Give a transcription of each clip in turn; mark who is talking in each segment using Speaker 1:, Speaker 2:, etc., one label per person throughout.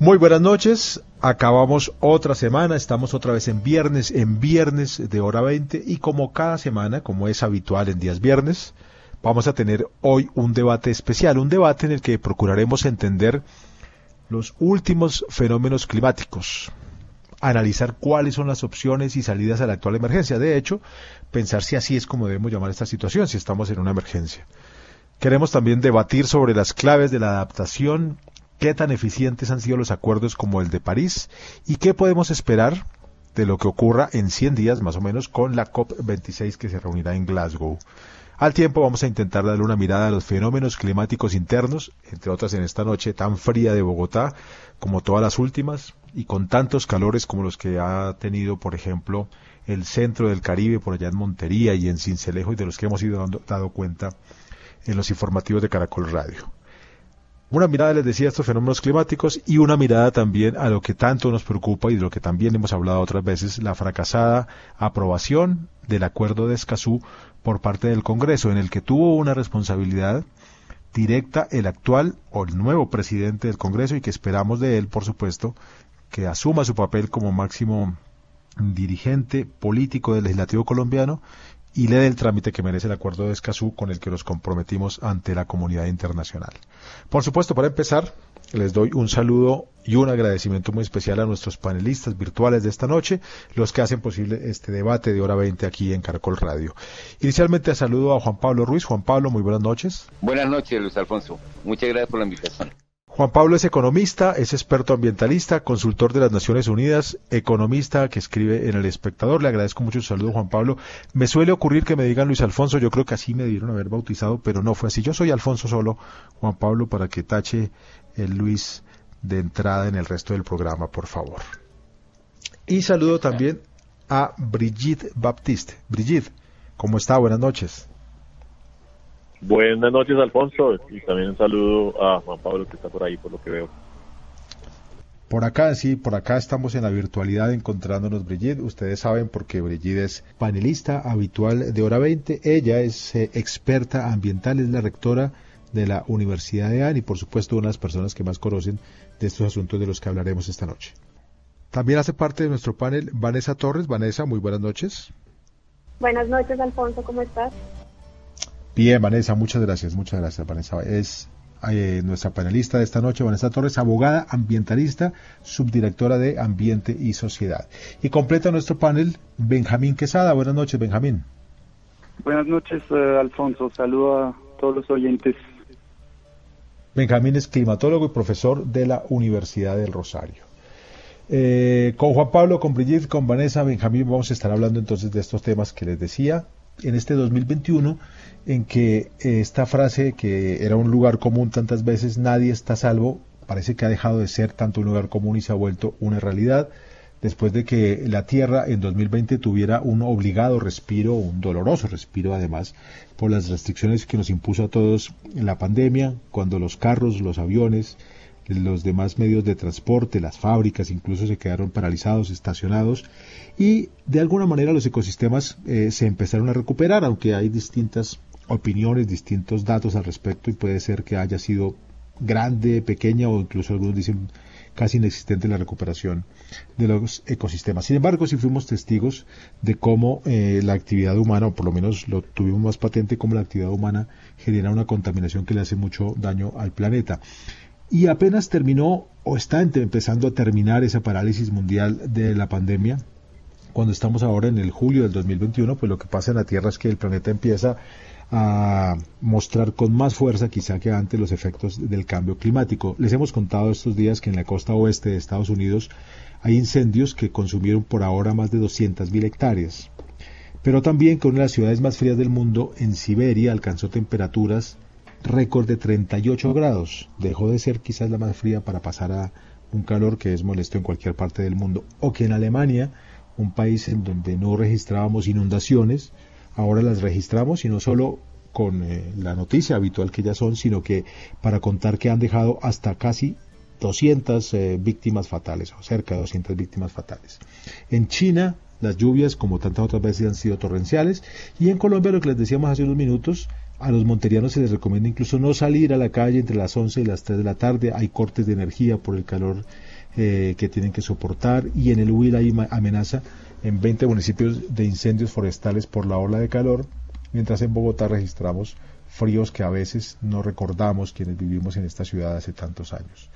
Speaker 1: Muy buenas noches, acabamos otra semana, estamos otra vez en viernes, en viernes de hora 20 y como cada semana, como es habitual en días viernes, vamos a tener hoy un debate especial, un debate en el que procuraremos entender los últimos fenómenos climáticos, analizar cuáles son las opciones y salidas a la actual emergencia, de hecho, pensar si así es como debemos llamar esta situación, si estamos en una emergencia. Queremos también debatir sobre las claves de la adaptación qué tan eficientes han sido los acuerdos como el de París y qué podemos esperar de lo que ocurra en 100 días más o menos con la COP26 que se reunirá en Glasgow. Al tiempo vamos a intentar darle una mirada a los fenómenos climáticos internos, entre otras en esta noche tan fría de Bogotá como todas las últimas y con tantos calores como los que ha tenido, por ejemplo, el centro del Caribe por allá en Montería y en Cincelejo y de los que hemos ido dando, dado cuenta en los informativos de Caracol Radio. Una mirada, les decía, a estos fenómenos climáticos y una mirada también a lo que tanto nos preocupa y de lo que también hemos hablado otras veces, la fracasada aprobación del acuerdo de Escazú por parte del Congreso, en el que tuvo una responsabilidad directa el actual o el nuevo presidente del Congreso y que esperamos de él, por supuesto, que asuma su papel como máximo dirigente político del legislativo colombiano y le dé el trámite que merece el acuerdo de Escazú con el que nos comprometimos ante la comunidad internacional. Por supuesto, para empezar, les doy un saludo y un agradecimiento muy especial a nuestros panelistas virtuales de esta noche, los que hacen posible este debate de hora 20 aquí en Caracol Radio. Inicialmente saludo a Juan Pablo Ruiz. Juan Pablo, muy buenas noches.
Speaker 2: Buenas noches, Luis Alfonso. Muchas gracias por la invitación.
Speaker 1: Juan Pablo es economista, es experto ambientalista, consultor de las Naciones Unidas, economista que escribe en El Espectador. Le agradezco mucho su saludo, Juan Pablo. Me suele ocurrir que me digan Luis Alfonso, yo creo que así me dieron haber bautizado, pero no fue así. Yo soy Alfonso solo, Juan Pablo, para que tache el Luis de entrada en el resto del programa, por favor. Y saludo también a Brigitte Baptiste. Brigitte, ¿cómo está? Buenas noches.
Speaker 3: Buenas noches, Alfonso, y también un saludo a Juan Pablo que está por ahí, por lo que veo.
Speaker 1: Por acá, sí, por acá estamos en la virtualidad encontrándonos Brigitte. Ustedes saben porque Brigitte es panelista habitual de Hora 20. Ella es eh, experta ambiental, es la rectora de la Universidad de AN y por supuesto una de las personas que más conocen de estos asuntos de los que hablaremos esta noche. También hace parte de nuestro panel Vanessa Torres. Vanessa, muy buenas noches.
Speaker 4: Buenas noches, Alfonso, ¿cómo estás?
Speaker 1: Bien, Vanessa, muchas gracias, muchas gracias, Vanessa. Es eh, nuestra panelista de esta noche, Vanessa Torres, abogada ambientalista, subdirectora de Ambiente y Sociedad. Y completa nuestro panel Benjamín Quesada. Buenas noches, Benjamín.
Speaker 5: Buenas noches, eh, Alfonso. Saludo a todos los oyentes.
Speaker 1: Benjamín es climatólogo y profesor de la Universidad del Rosario. Eh, con Juan Pablo, con Brigitte, con Vanessa, Benjamín, vamos a estar hablando entonces de estos temas que les decía en este 2021 en que eh, esta frase que era un lugar común tantas veces, nadie está salvo, parece que ha dejado de ser tanto un lugar común y se ha vuelto una realidad después de que la Tierra en 2020 tuviera un obligado respiro, un doloroso respiro además, por las restricciones que nos impuso a todos en la pandemia, cuando los carros, los aviones, los demás medios de transporte, las fábricas incluso se quedaron paralizados, estacionados y de alguna manera los ecosistemas eh, se empezaron a recuperar, aunque hay distintas opiniones, distintos datos al respecto y puede ser que haya sido grande, pequeña o incluso algunos dicen casi inexistente la recuperación de los ecosistemas. Sin embargo, sí fuimos testigos de cómo eh, la actividad humana, o por lo menos lo tuvimos más patente, cómo la actividad humana genera una contaminación que le hace mucho daño al planeta. Y apenas terminó o está empezando a terminar esa parálisis mundial de la pandemia, cuando estamos ahora en el julio del 2021, pues lo que pasa en la Tierra es que el planeta empieza a mostrar con más fuerza quizá que antes los efectos del cambio climático. Les hemos contado estos días que en la costa oeste de Estados Unidos hay incendios que consumieron por ahora más de 200.000 hectáreas. Pero también que una de las ciudades más frías del mundo, en Siberia, alcanzó temperaturas récord de 38 grados. Dejó de ser quizás la más fría para pasar a un calor que es molesto en cualquier parte del mundo. O que en Alemania, un país en donde no registrábamos inundaciones, ahora las registramos y no solo con eh, la noticia habitual que ya son, sino que para contar que han dejado hasta casi 200 eh, víctimas fatales, o cerca de 200 víctimas fatales. En China, las lluvias, como tantas otras veces, han sido torrenciales, y en Colombia, lo que les decíamos hace unos minutos, a los monterianos se les recomienda incluso no salir a la calle entre las 11 y las 3 de la tarde, hay cortes de energía por el calor eh, que tienen que soportar, y en el Huila hay amenaza en 20 municipios de incendios forestales por la ola de calor, mientras en Bogotá registramos fríos que a veces no recordamos quienes vivimos en esta ciudad hace tantos años.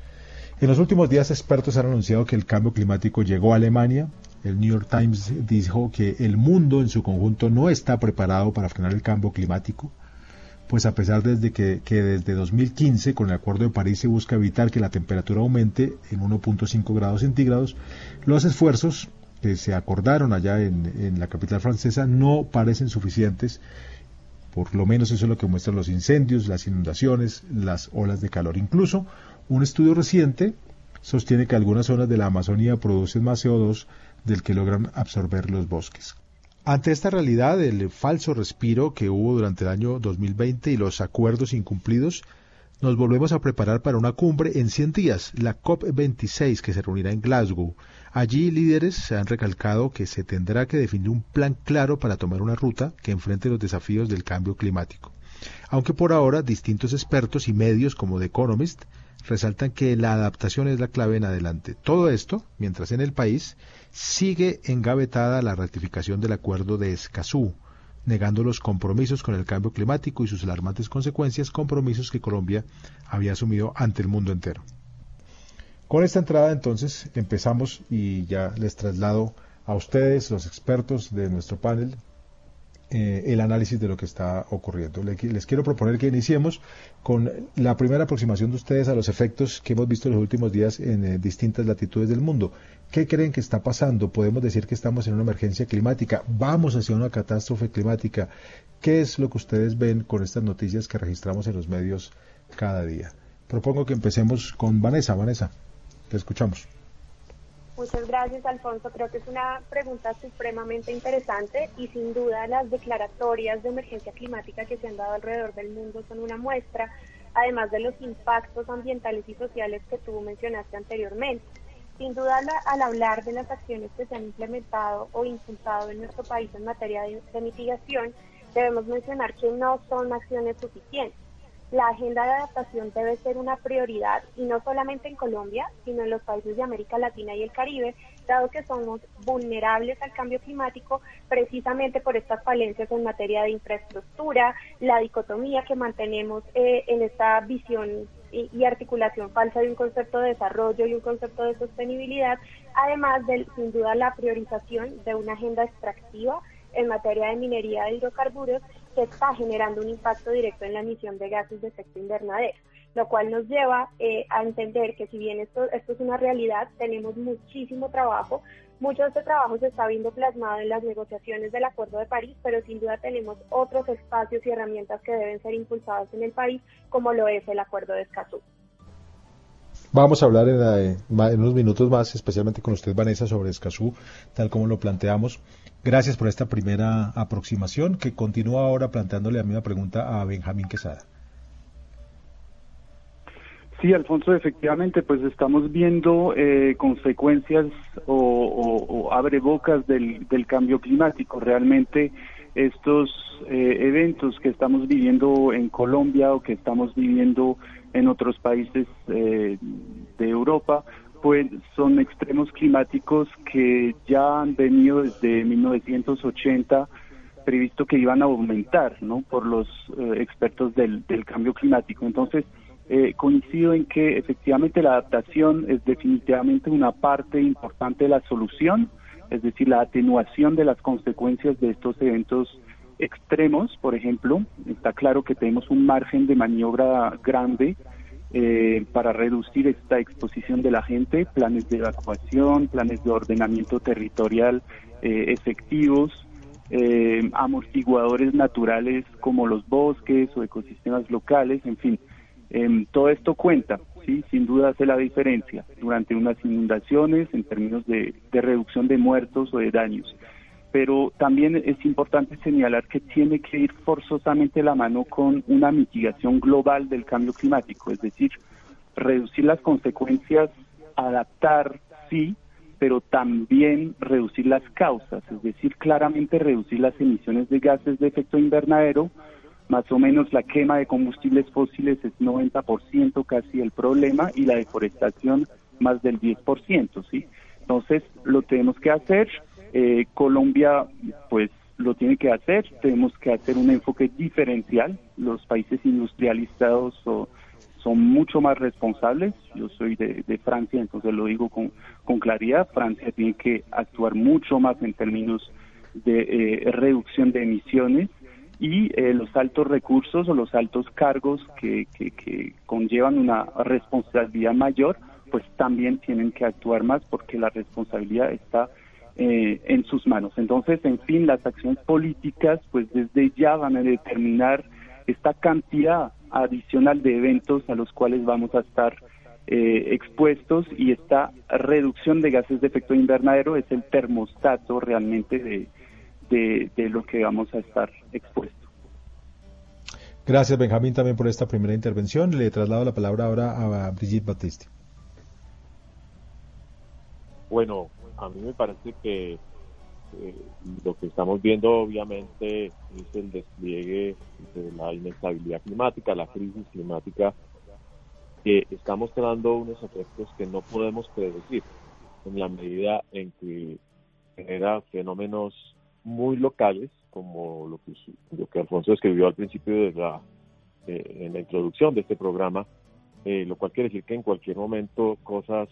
Speaker 1: En los últimos días expertos han anunciado que el cambio climático llegó a Alemania. El New York Times dijo que el mundo en su conjunto no está preparado para frenar el cambio climático, pues a pesar de que, que desde 2015 con el Acuerdo de París se busca evitar que la temperatura aumente en 1.5 grados centígrados, los esfuerzos que se acordaron allá en, la capital francesa no parecen suficientes por lo menos eso es lo que muestran los incendios, las inundaciones, las olas de calor. Incluso un estudio reciente sostiene que algunas zonas de la Amazonía producen más CO2 del que logran absorber los bosques. Ante esta realidad, el falso respiro que hubo durante el año 2020 y los acuerdos incumplidos, nos volvemos a preparar para una cumbre en 100 días, la COP26, que se reunirá en Glasgow. Allí líderes se han recalcado que se tendrá que definir un plan claro para tomar una ruta que enfrente los desafíos del cambio climático. Aunque por ahora distintos expertos y medios como The Economist resaltan que la adaptación es la clave en adelante. Todo esto mientras en el país sigue engavetada la ratificación del acuerdo de Escazú, negando los compromisos con el cambio climático y sus alarmantes consecuencias, compromisos que Colombia había asumido ante el mundo entero. Con esta entrada entonces empezamos y ya les traslado a ustedes, los expertos de nuestro panel, eh, el análisis de lo que está ocurriendo. Les, quiero proponer que iniciemos con la primera aproximación de ustedes a los efectos que hemos visto en los últimos días en eh, distintas latitudes del mundo. ¿Qué creen que está pasando? Podemos decir que estamos en una emergencia climática, vamos hacia una catástrofe climática. ¿Qué es lo que ustedes ven con estas noticias que registramos en los medios cada día? Propongo que empecemos con Vanessa. Vanessa escuchamos.
Speaker 4: Muchas gracias, Alfonso. Creo que es una pregunta supremamente interesante y sin duda las declaratorias de emergencia climática que se han dado alrededor del mundo son una muestra, además de los impactos ambientales y sociales que tú mencionaste anteriormente. Sin duda, al hablar de las acciones que se han implementado o impulsado en nuestro país en materia de mitigación, debemos mencionar que no son acciones suficientes la agenda de adaptación debe ser una prioridad y no solamente en Colombia, sino en los países de América Latina y el Caribe, dado que somos vulnerables al cambio climático precisamente por estas falencias en materia de infraestructura, la dicotomía que mantenemos eh, en esta visión y, articulación falsa de un concepto de desarrollo y un concepto de sostenibilidad, además de, sin duda, la priorización de una agenda extractiva en materia de minería de hidrocarburos que está generando un impacto directo en la emisión de gases de efecto invernadero, lo cual nos lleva eh, a entender que si bien esto, esto es una realidad, tenemos muchísimo trabajo. Mucho de este trabajo se está viendo plasmado en las negociaciones del Acuerdo de París, pero sin duda tenemos otros espacios y herramientas que deben ser impulsados en el país, como lo es el Acuerdo de Escazú.
Speaker 1: Vamos a hablar en, en, unos minutos más, especialmente con usted, Vanessa, sobre Escazú, tal como lo planteamos. Gracias por esta primera aproximación que continúa ahora planteándole la misma pregunta a Benjamín Quesada.
Speaker 5: Sí, Alfonso, efectivamente, pues estamos viendo eh, consecuencias o, abre bocas del, cambio climático. Realmente estos eh, eventos que estamos viviendo en Colombia o que estamos viviendo en otros países eh, de Europa, pues son extremos climáticos que ya han venido desde 1980 previsto que iban a aumentar, ¿no? Por los eh, expertos del, cambio climático. Entonces, eh, coincido en que efectivamente la adaptación es definitivamente una parte importante de la solución, es decir, la atenuación de las consecuencias de estos eventos extremos, por ejemplo, está claro que tenemos un margen de maniobra grande eh, para reducir esta exposición de la gente, planes de evacuación, planes de ordenamiento territorial eh, efectivos, eh, amortiguadores naturales como los bosques o ecosistemas locales, en fin, em, todo esto cuenta, sí, sin duda hace la diferencia durante unas inundaciones en términos de, de reducción de muertos o de daños. Pero también es importante señalar que tiene que ir forzosamente la mano con una mitigación global del cambio climático, es decir, reducir las consecuencias, adaptar, sí, pero también reducir las causas, es decir, claramente reducir las emisiones de gases de efecto invernadero, más o menos la quema de combustibles fósiles es 90% casi el problema y la deforestación más del 10%, ¿sí? Entonces, lo tenemos que hacer, eh, Colombia pues lo tiene que hacer, tenemos que hacer un enfoque diferencial, los países industrializados son mucho más responsables. Yo soy de, Francia, entonces lo digo con, claridad. Francia tiene que actuar mucho más en términos de eh, reducción de emisiones y eh, los altos recursos o los altos cargos que, que, conllevan una responsabilidad mayor, pues también tienen que actuar más porque la responsabilidad está eh, en sus manos. Entonces, en fin, las acciones políticas, pues desde ya van a determinar esta cantidad adicional de eventos a los cuales vamos a estar eh, expuestos y esta reducción de gases de efecto invernadero es el termostato realmente de, de, lo que vamos a estar expuestos.
Speaker 1: Gracias Benjamín también por esta primera intervención. Le traslado la palabra ahora a Brigitte Batiste.
Speaker 3: Bueno, a mí me parece que eh, lo que estamos viendo obviamente es el despliegue de la inestabilidad climática, la crisis climática, que está mostrando unos efectos que no podemos predecir en la medida en que genera fenómenos muy locales, como lo que, lo que Alfonso escribió al principio de la, eh, en la introducción de este programa, eh, lo cual quiere decir que en cualquier momento cosas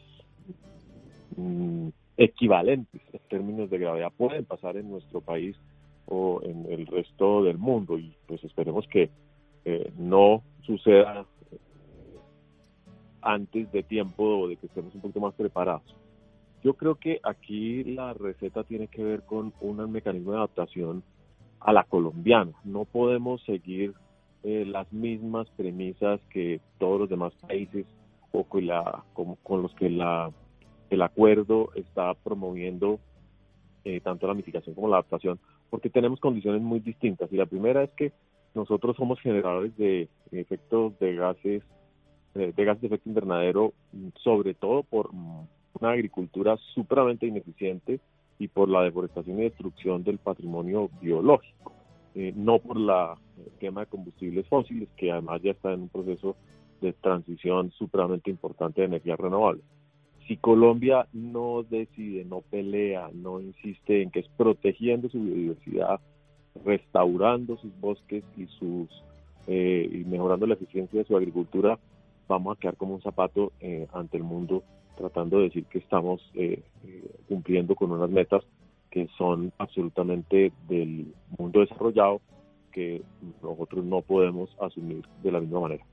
Speaker 3: mm, equivalentes en términos de gravedad pueden pasar en nuestro país o en el resto del mundo y pues esperemos que eh, no suceda antes de tiempo o de que estemos un poquito más preparados. Yo creo que aquí la receta tiene que ver con un mecanismo de adaptación a la colombiana. No podemos seguir eh, las mismas premisas que todos los demás países o con, la, con los que la el acuerdo está promoviendo eh, tanto la mitigación como la adaptación, porque tenemos condiciones muy distintas. Y la primera es que nosotros somos generadores de efectos de gases, de gases de efecto invernadero, sobre todo por una agricultura supremamente ineficiente y por la deforestación y destrucción del patrimonio biológico, eh, no por la quema de combustibles fósiles, que además ya está en un proceso de transición supremamente importante de energías renovables si Colombia no decide, no pelea, no insiste en que es protegiendo su biodiversidad, restaurando sus bosques y sus eh, y mejorando la eficiencia de su agricultura, vamos a quedar como un zapato eh, ante el mundo tratando de decir que estamos eh, cumpliendo con unas metas que son absolutamente del mundo desarrollado que nosotros no podemos asumir de la misma manera.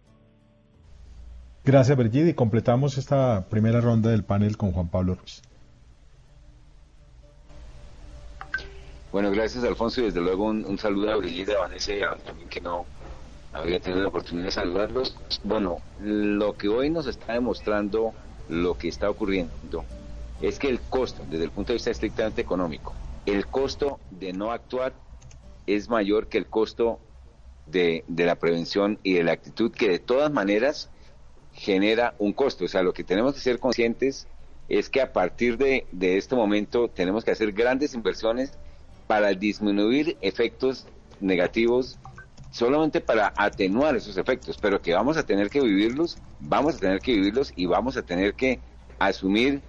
Speaker 1: Gracias, Brigitte. Y completamos esta primera ronda del panel con Juan Pablo Ruiz.
Speaker 2: Bueno, gracias, Alfonso. Y desde luego un, saludo a Brigitte, a Vanessa y a también que no había tenido la oportunidad de saludarlos. Bueno, lo que hoy nos está demostrando lo que está ocurriendo es que el costo, desde el punto de vista estrictamente económico, el costo de no actuar es mayor que el costo de, de la prevención y de la actitud que de todas maneras genera un costo. O sea, lo que tenemos que ser conscientes es que a partir de, este momento tenemos que hacer grandes inversiones para disminuir efectos negativos, solamente para atenuar esos efectos, pero que vamos a tener que vivirlos, vamos a tener que vivirlos y vamos a tener que asumir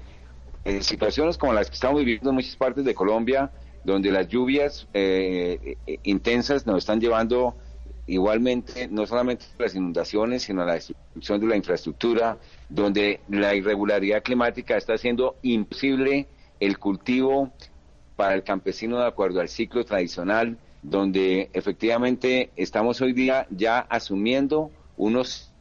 Speaker 2: eh, situaciones como las que estamos viviendo en muchas partes de Colombia, donde las lluvias eh, eh, intensas nos están llevando igualmente no solamente las inundaciones, sino la destrucción de la infraestructura, donde la irregularidad climática está haciendo imposible el cultivo para el campesino de acuerdo al ciclo tradicional, donde efectivamente estamos hoy día ya asumiendo unos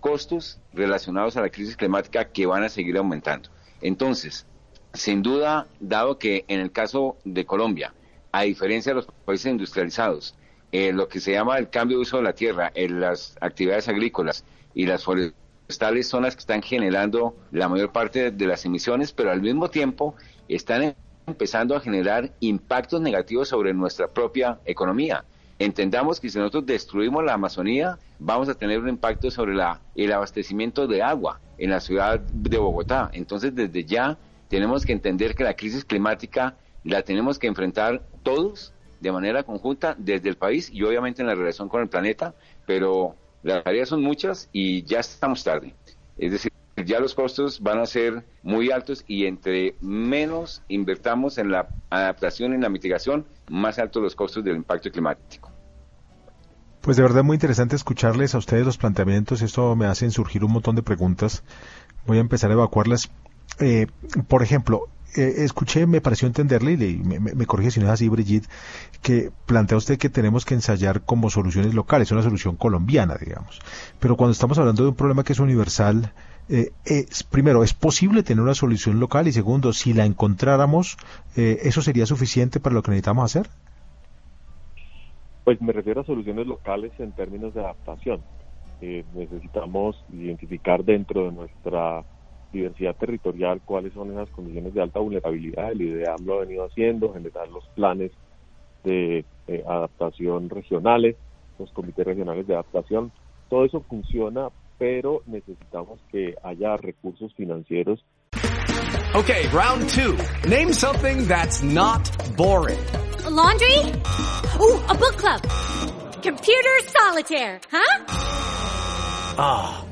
Speaker 2: costos relacionados a la crisis climática que van a seguir aumentando. Entonces, sin duda, dado que en el caso de Colombia a diferencia de los países industrializados. Eh, lo que se llama el cambio de uso de la tierra, en las actividades agrícolas y las forestales son las que están generando la mayor parte de las emisiones, pero al mismo tiempo están empezando a generar impactos negativos sobre nuestra propia economía. Entendamos que si nosotros destruimos la Amazonía, vamos a tener un impacto sobre la, el abastecimiento de agua en la ciudad de Bogotá. Entonces, desde ya tenemos que entender que la crisis climática la tenemos que enfrentar todos de manera conjunta desde el país y obviamente en la relación con el planeta, pero las tareas son muchas y ya estamos tarde. Es decir, ya los costos van a ser muy altos y entre menos invertamos en la adaptación y en la mitigación, más altos los costos del impacto climático.
Speaker 1: Pues de verdad muy interesante escucharles a ustedes los planteamientos. Esto me hace surgir un montón de preguntas. Voy a empezar a evacuarlas. Eh, por ejemplo, eh, escuché, me pareció entenderle, y me, me, corrige si no es así, Brigitte, que plantea usted que tenemos que ensayar como soluciones locales, una solución colombiana, digamos. Pero cuando estamos hablando de un problema que es universal, eh, es, primero, ¿es posible tener una solución local? Y segundo, si la encontráramos, eh, ¿eso sería suficiente para lo que necesitamos hacer?
Speaker 3: Pues me refiero a soluciones locales en términos de adaptación. Eh, necesitamos identificar dentro de nuestra diversidad territorial cuáles son esas condiciones de alta vulnerabilidad. El IDEAM lo ha venido haciendo, generar los planes de adaptación regionales, los comités regionales de adaptación. Todo eso funciona pero necesitamos que haya recursos financieros.
Speaker 6: Okay, round two. Name something that's not boring.
Speaker 7: A laundry? Ooh, a book club. Computer solitaire, huh?
Speaker 6: Ah, oh,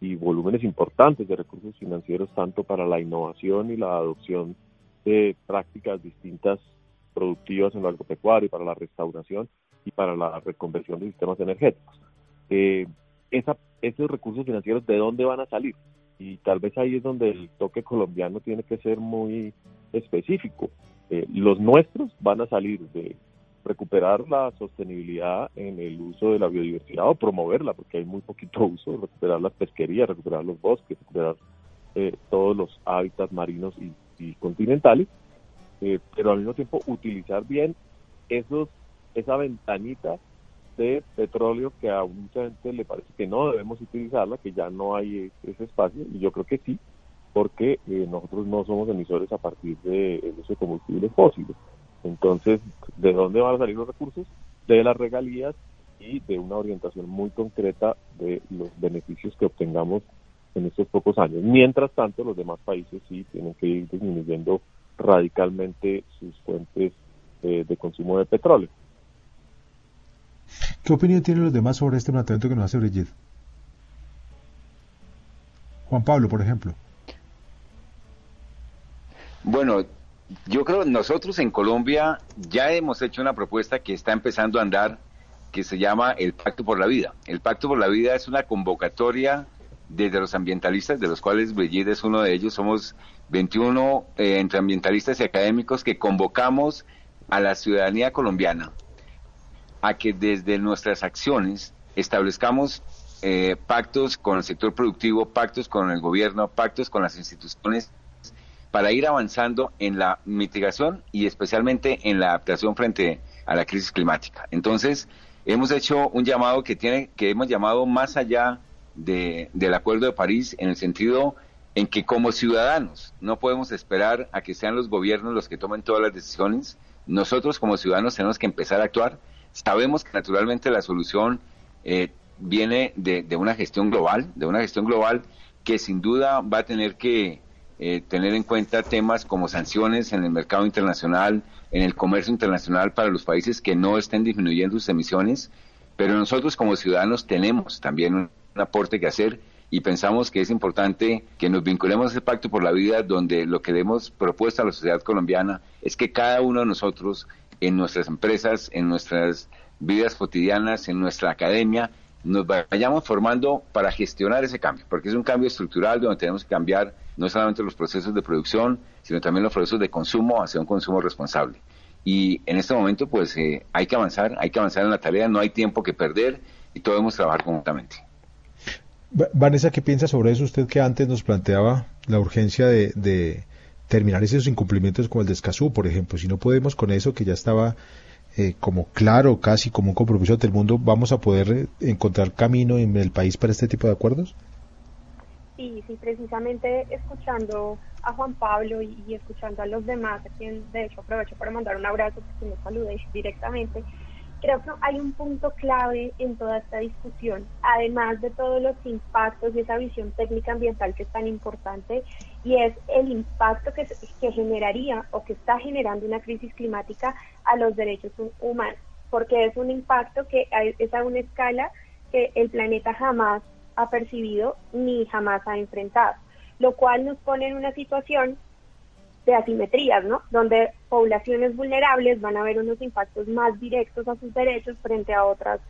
Speaker 3: Y volúmenes importantes de recursos financieros tanto para la innovación y la adopción de prácticas distintas productivas en lo agropecuario, para la restauración y para la reconversión de sistemas energéticos. Eh, esos recursos financieros, ¿de dónde van a salir? Y tal vez ahí es donde el toque colombiano tiene que ser muy específico. Eh, los nuestros van a salir de recuperar la sostenibilidad en el uso de la biodiversidad o promoverla, porque hay muy poquito uso, recuperar las pesquerías, recuperar los bosques, recuperar eh, todos los hábitats marinos y, continentales, eh, pero al mismo tiempo utilizar bien esos esa ventanita de petróleo que a mucha gente le parece que no debemos utilizarla, que ya no hay ese espacio, y yo creo que sí, porque eh, nosotros no somos emisores a partir de, de ese combustibles fósiles. Entonces, ¿de dónde van a salir los recursos? De las regalías y de una orientación muy concreta de los beneficios que obtengamos en estos pocos años. Mientras tanto, los demás países sí tienen que ir disminuyendo radicalmente sus fuentes eh, de consumo de petróleo.
Speaker 1: ¿Qué opinión tienen los demás sobre este planteamiento que nos hace Brigitte? Juan Pablo, por ejemplo.
Speaker 2: Bueno, yo creo nosotros en Colombia ya hemos hecho una propuesta que está empezando a andar, que se llama el Pacto por la Vida. El Pacto por la Vida es una convocatoria desde los ambientalistas, de los cuales Brigitte es uno de ellos. Somos 21 eh, entre ambientalistas y académicos que convocamos a la ciudadanía colombiana a que desde nuestras acciones establezcamos eh, pactos con el sector productivo, pactos con el gobierno, pactos con las instituciones para ir avanzando en la mitigación y especialmente en la adaptación frente a la crisis climática. Entonces, hemos hecho un llamado que tiene, que hemos llamado más allá de, del Acuerdo de París, en el sentido en que como ciudadanos no podemos esperar a que sean los gobiernos los que tomen todas las decisiones. Nosotros como ciudadanos tenemos que empezar a actuar. Sabemos que naturalmente la solución eh, viene de, de una gestión global, de una gestión global que sin duda va a tener que eh, tener en cuenta temas como sanciones en el mercado internacional, en el comercio internacional para los países que no estén disminuyendo sus emisiones, pero nosotros como ciudadanos tenemos también un, un aporte que hacer y pensamos que es importante que nos vinculemos a ese pacto por la vida donde lo que hemos propuesto a la sociedad colombiana es que cada uno de nosotros en nuestras empresas, en nuestras vidas cotidianas, en nuestra academia, nos vayamos formando para gestionar ese cambio, porque es un cambio estructural donde tenemos que cambiar no solamente los procesos de producción, sino también los procesos de consumo hacia un consumo responsable. Y en este momento, pues eh, hay que avanzar, hay que avanzar en la tarea, no hay tiempo que perder y todos debemos trabajar conjuntamente.
Speaker 1: Vanessa, ¿qué piensa sobre eso? Usted que antes nos planteaba la urgencia de, de terminar esos incumplimientos como el de Escazú, por ejemplo. Si no podemos con eso, que ya estaba eh, como claro, casi como un compromiso del mundo, ¿vamos a poder eh, encontrar camino en el país para este tipo de acuerdos?
Speaker 4: Sí, sí, precisamente escuchando a Juan Pablo y, y escuchando a los demás, a quien de hecho aprovecho para mandar un abrazo porque me saludé directamente, creo que hay un punto clave en toda esta discusión, además de todos los impactos y esa visión técnica ambiental que es tan importante, y es el impacto que, que generaría o que está generando una crisis climática a los derechos humanos, porque es un impacto que es a una escala que el planeta jamás ha percibido ni jamás ha enfrentado, lo cual nos pone en una situación de asimetrías, ¿no? Donde poblaciones vulnerables van a ver unos impactos más directos a sus derechos frente a otras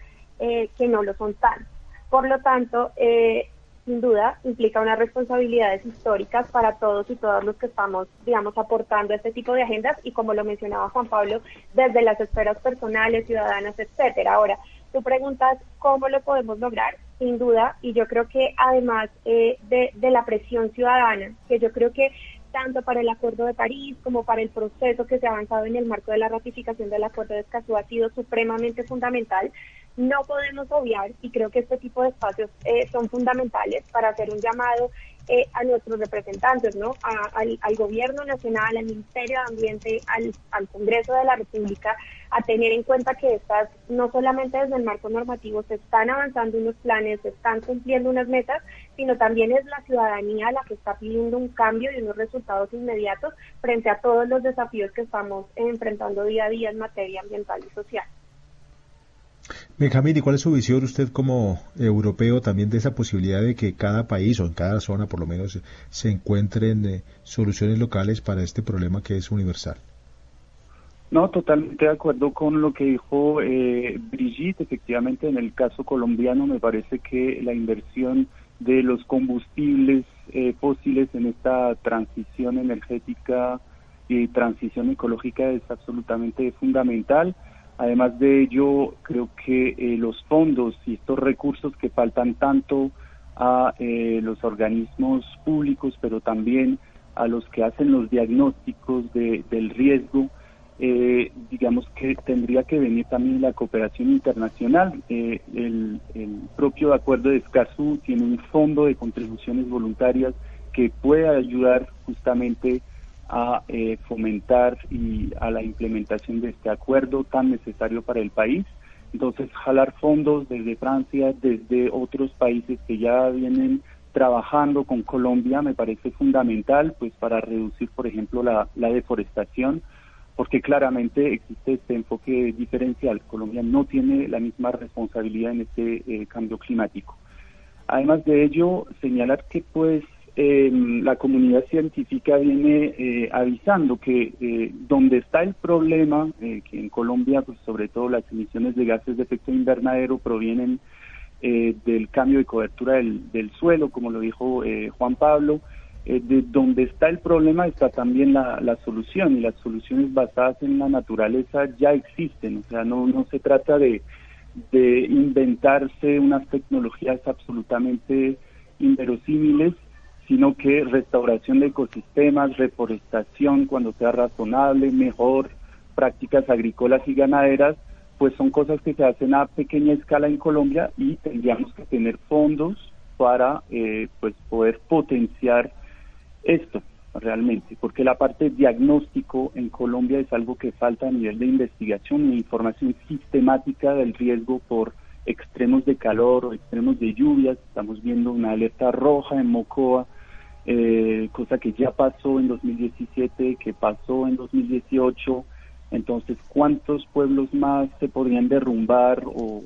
Speaker 4: eh, que no lo son tan. Por lo tanto, eh, sin duda, implica unas responsabilidades históricas para todos y todas los que estamos, digamos, aportando este tipo de agendas y como lo mencionaba Juan Pablo, desde las esferas personales, ciudadanas, etcétera. Ahora, tú preguntas cómo lo podemos lograr, sin duda, y yo creo que además eh, de, de la presión ciudadana, que yo creo que tanto para el Acuerdo de París como para el proceso que se ha avanzado en el marco de la ratificación del Acuerdo de Escazú ha sido supremamente fundamental. No podemos obviar, y creo que este tipo de espacios eh, son fundamentales para hacer un llamado eh, a nuestros representantes, ¿no? Al, Gobierno Nacional, al Ministerio de Ambiente, al, al, Congreso de la República, a tener en cuenta que estas, no solamente desde el marco normativo, se están avanzando unos planes, se están cumpliendo unas metas, sino también es la ciudadanía la que está pidiendo un cambio y unos resultados inmediatos frente a todos los desafíos que estamos enfrentando día a día en materia ambiental y social.
Speaker 1: Benjamín, ¿y cuál es su visión usted como europeo también de esa posibilidad de que cada país o en cada zona por lo menos se encuentren eh, soluciones locales para este problema que es universal?
Speaker 5: No, totalmente de acuerdo con lo que dijo eh, Brigitte. Efectivamente, en el caso colombiano me parece que la inversión de los combustibles eh, fósiles en esta transición energética y transición ecológica es absolutamente fundamental. Además de ello, creo que eh, los fondos y estos recursos que faltan tanto a eh, los organismos públicos, pero también a los que hacen los diagnósticos de, del riesgo, eh, digamos que tendría que venir también la cooperación internacional. Eh, el, el, propio acuerdo de Escazú tiene un fondo de contribuciones voluntarias que puede ayudar justamente a eh, fomentar y a la implementación de este acuerdo tan necesario para el país. Entonces, jalar fondos desde Francia, desde otros países que ya vienen trabajando con Colombia me parece fundamental, pues para reducir, por ejemplo, la, la deforestación, porque claramente existe este enfoque diferencial. Colombia no tiene la misma responsabilidad en este eh, cambio climático. Además de ello, señalar que pues eh, la comunidad científica viene eh, avisando que eh, donde está el problema, eh, que en Colombia, pues sobre todo las emisiones de gases de efecto invernadero provienen eh, del cambio de cobertura del, del suelo, como lo dijo eh, Juan Pablo, de donde está el problema está también la, la, solución y las soluciones basadas en la naturaleza ya existen, o sea, no, no se trata de, de inventarse unas tecnologías absolutamente inverosímiles, sino que restauración de ecosistemas, reforestación cuando sea razonable, mejor, prácticas agrícolas y ganaderas, pues son cosas que se hacen a pequeña escala en Colombia y tendríamos que tener fondos para eh, pues poder potenciar esto realmente, porque la parte diagnóstico en Colombia es algo que falta a nivel de investigación e información sistemática del riesgo por extremos de calor o extremos de lluvias. Estamos viendo una alerta roja en Mocoa eh, cosa que ya pasó en 2017, que pasó en 2018. Entonces, ¿cuántos pueblos más se podrían derrumbar o,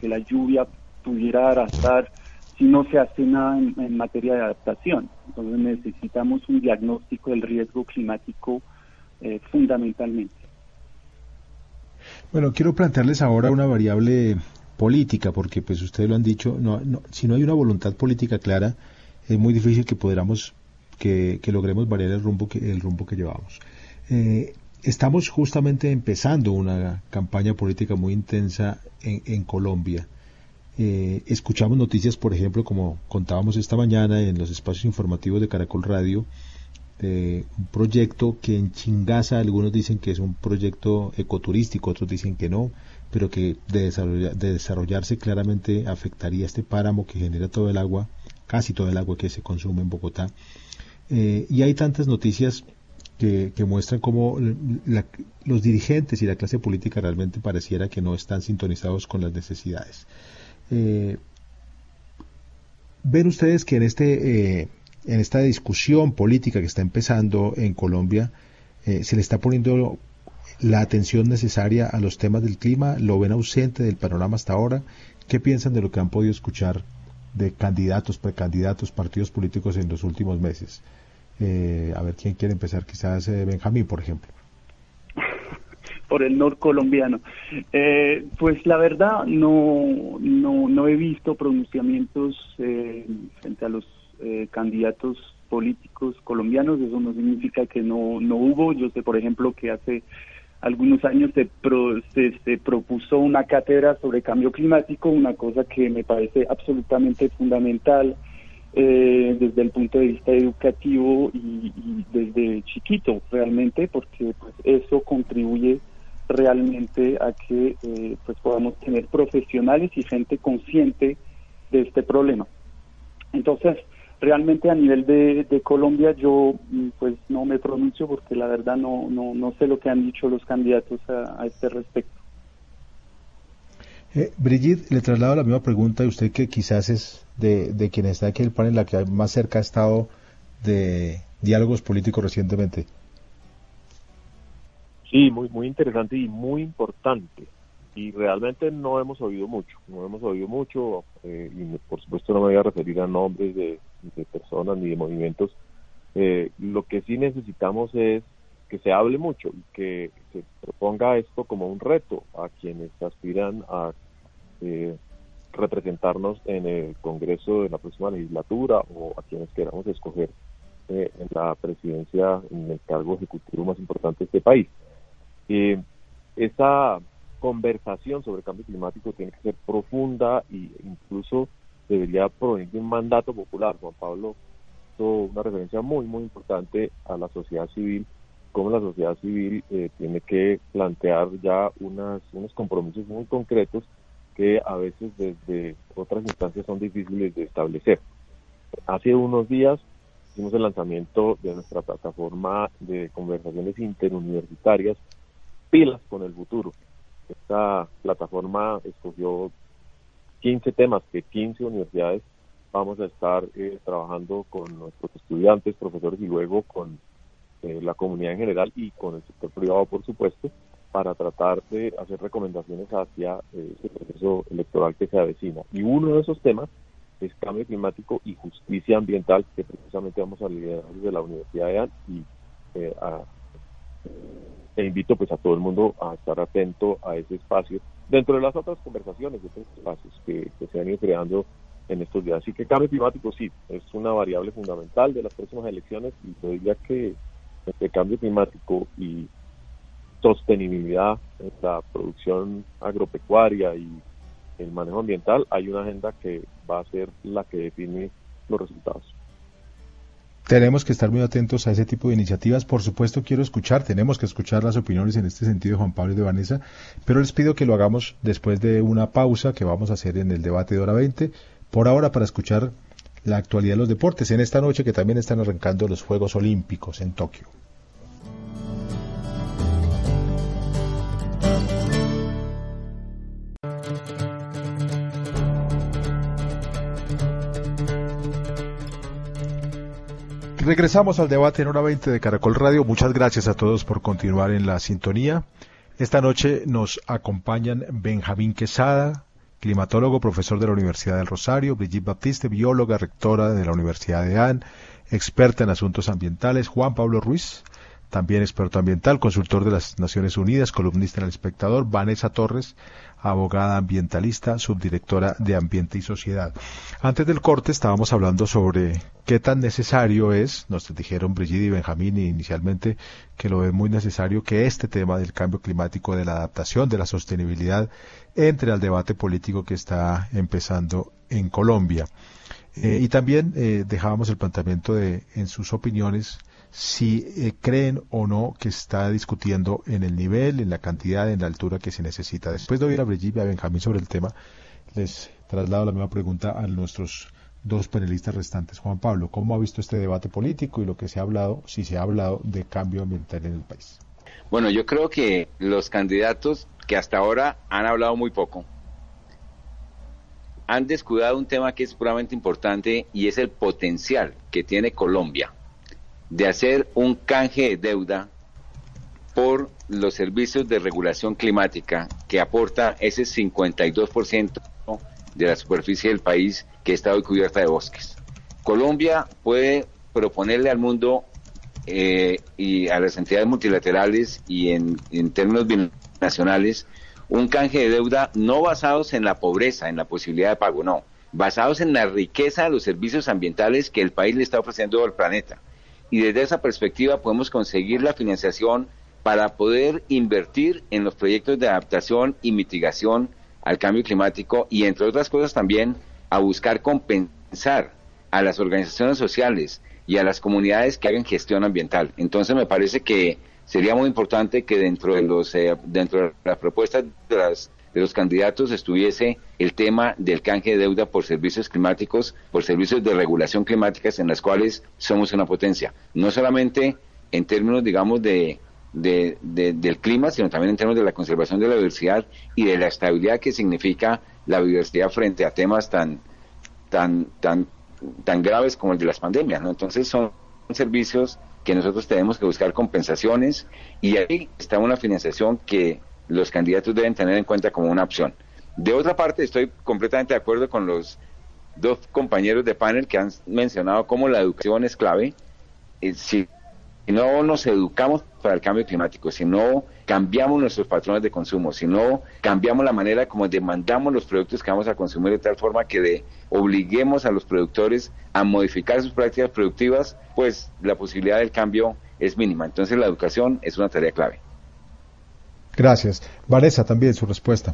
Speaker 5: que la lluvia pudiera arrastrar si no se hace nada en, materia de adaptación. Entonces necesitamos un diagnóstico del riesgo climático eh, fundamentalmente.
Speaker 1: Bueno, quiero plantearles ahora una variable política, porque pues ustedes lo han dicho, no, si no hay una voluntad política clara, es muy difícil que podamos, que, logremos variar el rumbo que, el rumbo que llevamos. Eh, estamos justamente empezando una campaña política muy intensa en Colombia eh, escuchamos noticias, por ejemplo, como contábamos esta mañana en los espacios informativos de Caracol Radio, de un proyecto que en Chingaza algunos dicen que es un proyecto ecoturístico, otros dicen que no, pero que de, desarrollarse claramente afectaría este páramo que genera todo el agua, casi todo el agua que se consume en Bogotá. Eh, y hay tantas noticias que, muestran cómo los dirigentes y la clase política realmente pareciera que no están sintonizados con las necesidades. Eh, ¿Ven ustedes que en, este, eh, en esta discusión política que está empezando en Colombia eh, se le está poniendo la atención necesaria a los temas del clima? ¿Lo ven ausente del panorama hasta ahora? ¿Qué piensan de lo que han podido escuchar de candidatos, precandidatos, partidos políticos en los últimos meses? a ver, ¿quién quiere empezar? Quizás Benjamín, por ejemplo
Speaker 5: por el norcolombiano. Eh, pues la verdad no, no, no he visto pronunciamientos eh, frente a los eh, candidatos políticos colombianos, eso no significa que no, no hubo, yo sé por ejemplo que hace algunos años se, se, propuso una cátedra sobre cambio climático, una cosa que me parece absolutamente fundamental eh, desde el punto de vista educativo y, y, desde chiquito realmente, porque pues, eso contribuye realmente a que eh, pues podamos tener profesionales y gente consciente de este problema. Entonces, realmente a nivel de, Colombia yo mm, pues no me pronuncio porque la verdad no, no, no sé lo que han dicho los candidatos a, este respecto.
Speaker 1: Eh, Brigitte, le traslado la misma pregunta y usted que quizás es de, de quien está aquí en el panel la que más cerca ha estado de diálogos políticos recientemente.
Speaker 3: Sí, muy, muy interesante y muy importante. Y realmente no hemos oído mucho, no hemos oído mucho, eh, y por supuesto no me voy a referir a nombres de, personas ni de movimientos. Eh, lo que sí necesitamos es que se hable mucho y que se proponga esto como un reto a quienes aspiran a eh, representarnos en el Congreso de la próxima legislatura o a quienes queramos escoger en la presidencia, en el cargo ejecutivo más importante de este país. Eh, esa conversación sobre cambio climático tiene que ser profunda e incluso debería provenir de un mandato popular. Juan Pablo hizo una referencia muy, muy importante a la sociedad civil, cómo la sociedad civil eh, tiene que plantear ya unas, unos compromisos muy concretos que a veces desde otras instancias son difíciles de establecer. Hace unos días hicimos el lanzamiento de nuestra plataforma de conversaciones interuniversitarias pilas con el futuro. Esta plataforma escogió 15 temas que 15 universidades vamos a estar eh, trabajando con nuestros estudiantes, profesores y luego con eh, la comunidad en general y con el sector privado, por supuesto, para tratar de hacer recomendaciones hacia eh, el proceso electoral que se avecina. Y uno de esos temas es cambio climático y justicia ambiental, que precisamente vamos a liderar desde la Universidad de AN y a e invito pues a todo el mundo a estar atento a ese espacio dentro de las otras conversaciones de estos espacios que, se han ido creando en estos días. Así que cambio climático sí, es una variable fundamental de las próximas elecciones y yo diría que entre cambio climático y sostenibilidad en la producción agropecuaria y el manejo ambiental, hay una agenda que va a ser la que define los resultados.
Speaker 1: Tenemos que estar muy atentos a ese tipo de iniciativas. Por supuesto, quiero escuchar, tenemos que escuchar las opiniones en este sentido de Juan Pablo de Vanessa, pero les pido que lo hagamos después de una pausa que vamos a hacer en el debate de hora 20. Por ahora, para escuchar la actualidad de los deportes, en esta noche que también están arrancando los Juegos Olímpicos en Tokio. Regresamos al debate en hora 20 de Caracol Radio. Muchas gracias a todos por continuar en la sintonía. Esta noche nos acompañan Benjamín Quesada, climatólogo, profesor de la Universidad del Rosario, Brigitte Baptiste, bióloga, rectora de la Universidad de AN, experta en asuntos ambientales, Juan Pablo Ruiz, también experto ambiental, consultor de las Naciones Unidas, columnista en El Espectador, Vanessa Torres, abogada ambientalista, subdirectora de Ambiente y Sociedad. Antes del corte estábamos hablando sobre qué tan necesario es, nos dijeron Brigitte y Benjamín inicialmente que lo es muy necesario que este tema del cambio climático, de la adaptación, de la sostenibilidad, entre al debate político que está empezando en Colombia. Eh, y también eh, dejábamos el planteamiento de, en sus opiniones, si eh, creen o no que está discutiendo en el nivel, en la cantidad, en la altura que se necesita. Después de oír a Brigitte y a Benjamín sobre el tema, les traslado la misma pregunta a nuestros dos panelistas restantes. Juan Pablo, ¿cómo ha visto este debate político y lo que se ha hablado, si se ha hablado de cambio ambiental en el país?
Speaker 2: Bueno, yo creo que los candidatos que hasta ahora han hablado muy poco, han descuidado un tema que es puramente importante y es el potencial que tiene Colombia de hacer un canje de deuda por los servicios de regulación climática que aporta ese 52% de la superficie del país que está hoy cubierta de bosques. Colombia puede proponerle al mundo eh, y a las entidades multilaterales y en, en términos binacionales un canje de deuda no basados en la pobreza, en la posibilidad de pago, no, basados en la riqueza de los servicios ambientales que el país le está ofreciendo al planeta y desde esa perspectiva podemos conseguir la financiación para poder invertir en los proyectos de adaptación y mitigación al cambio climático y entre otras cosas también a buscar compensar a las organizaciones sociales y a las comunidades que hagan gestión ambiental. Entonces me parece que sería muy importante que dentro de los eh, dentro de las propuestas de las de los candidatos estuviese el tema del canje de deuda por servicios climáticos, por servicios de regulación climática en las cuales somos una potencia. No solamente en términos, digamos, de, del clima, sino también en términos de la conservación de la diversidad y de la estabilidad que significa la biodiversidad frente a temas tan, tan, tan, tan graves como el de las pandemias. ¿no? Entonces son servicios que nosotros tenemos que buscar compensaciones y ahí está una financiación que los candidatos deben tener en cuenta como una opción. De otra parte, estoy completamente de acuerdo con los dos compañeros de panel que han mencionado cómo la educación es clave. Eh, si no nos educamos para el cambio climático, si no cambiamos nuestros patrones de consumo, si no cambiamos la manera como demandamos los productos que vamos a consumir de tal forma que de, obliguemos a los productores a modificar sus prácticas productivas, pues la posibilidad del cambio es mínima. Entonces la educación es una tarea clave.
Speaker 1: Gracias. Vanessa, también su respuesta.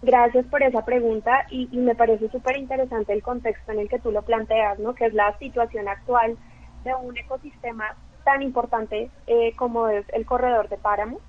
Speaker 4: Gracias por esa pregunta y, me parece súper interesante el contexto en el que tú lo planteas, ¿no? que es la situación actual de un ecosistema tan importante eh, como es el corredor de páramo.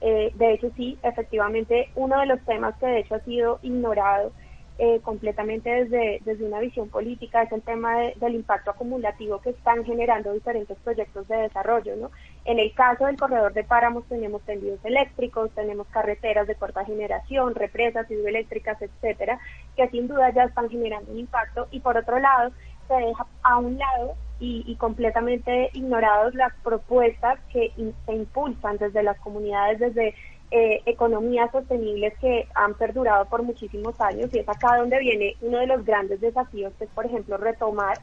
Speaker 4: Eh, de hecho, sí, efectivamente, uno de los temas que de hecho ha sido ignorado eh, completamente desde, desde una visión política es el tema del impacto acumulativo que están generando diferentes proyectos de desarrollo. ¿no? En el caso del corredor de páramos tenemos tendidos eléctricos, tenemos carreteras de corta generación, represas hidroeléctricas, etcétera, que sin duda ya están generando un impacto. Y por otro lado se deja a un lado y, y completamente ignorados las propuestas que se impulsan desde las comunidades, desde eh, economías sostenibles que han perdurado por muchísimos años. Y es acá donde viene uno de los grandes desafíos, que es, por ejemplo, retomar